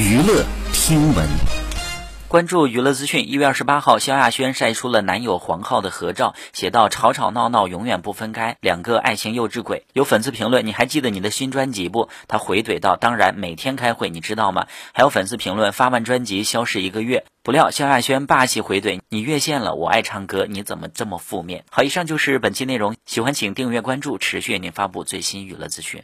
娱乐听闻，关注娱乐资讯。一月二十八号，萧亚轩晒出了男友黄浩的合照，写道：“吵吵闹闹永远不分开，两个爱情幼稚鬼。”有粉丝评论：“你还记得你的新专辑不？”他回怼道：“当然，每天开会，你知道吗？”还有粉丝评论：“发完专辑消失一个月。”不料萧亚轩霸气回怼：“你越线了，我爱唱歌，你怎么这么负面？”好，以上就是本期内容，喜欢请订阅关注，持续为您发布最新娱乐资讯。